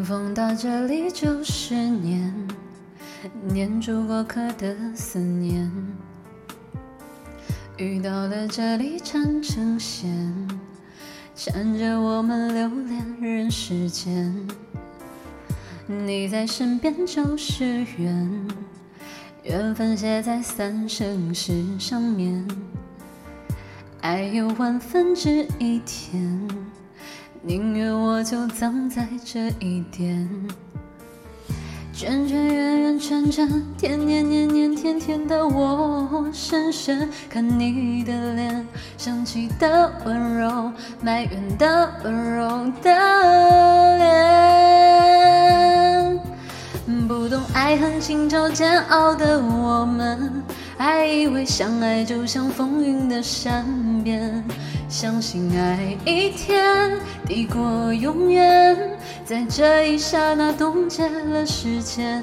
风到这里九十年，念住过客的思念。雨到了这里缠成线，缠着我们留恋人世间。你在身边就是缘，缘分写在三生石上面。爱有万分之一甜，宁愿我就葬在这一点。圈圈圆圆圈圈，天天年年天天的我，深深看你的脸，生气的温柔，埋怨的温柔的脸。爱恨情仇煎熬的我们，还以为相爱就像风云的善变，相信爱一天抵过永远，在这一刹那冻结了时间。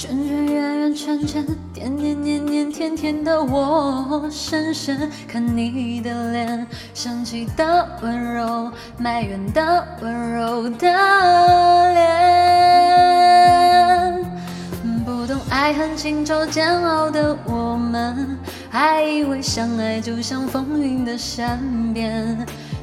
圈圈圆圆圈圈，甜甜黏黏甜甜的我，深深看你的脸，生气的温柔，埋怨的温柔的脸。不懂爱恨情仇煎熬的我们，还以为相爱就像风云的善变。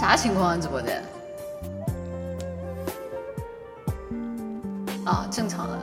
啥情况啊？直播间？啊，正常了。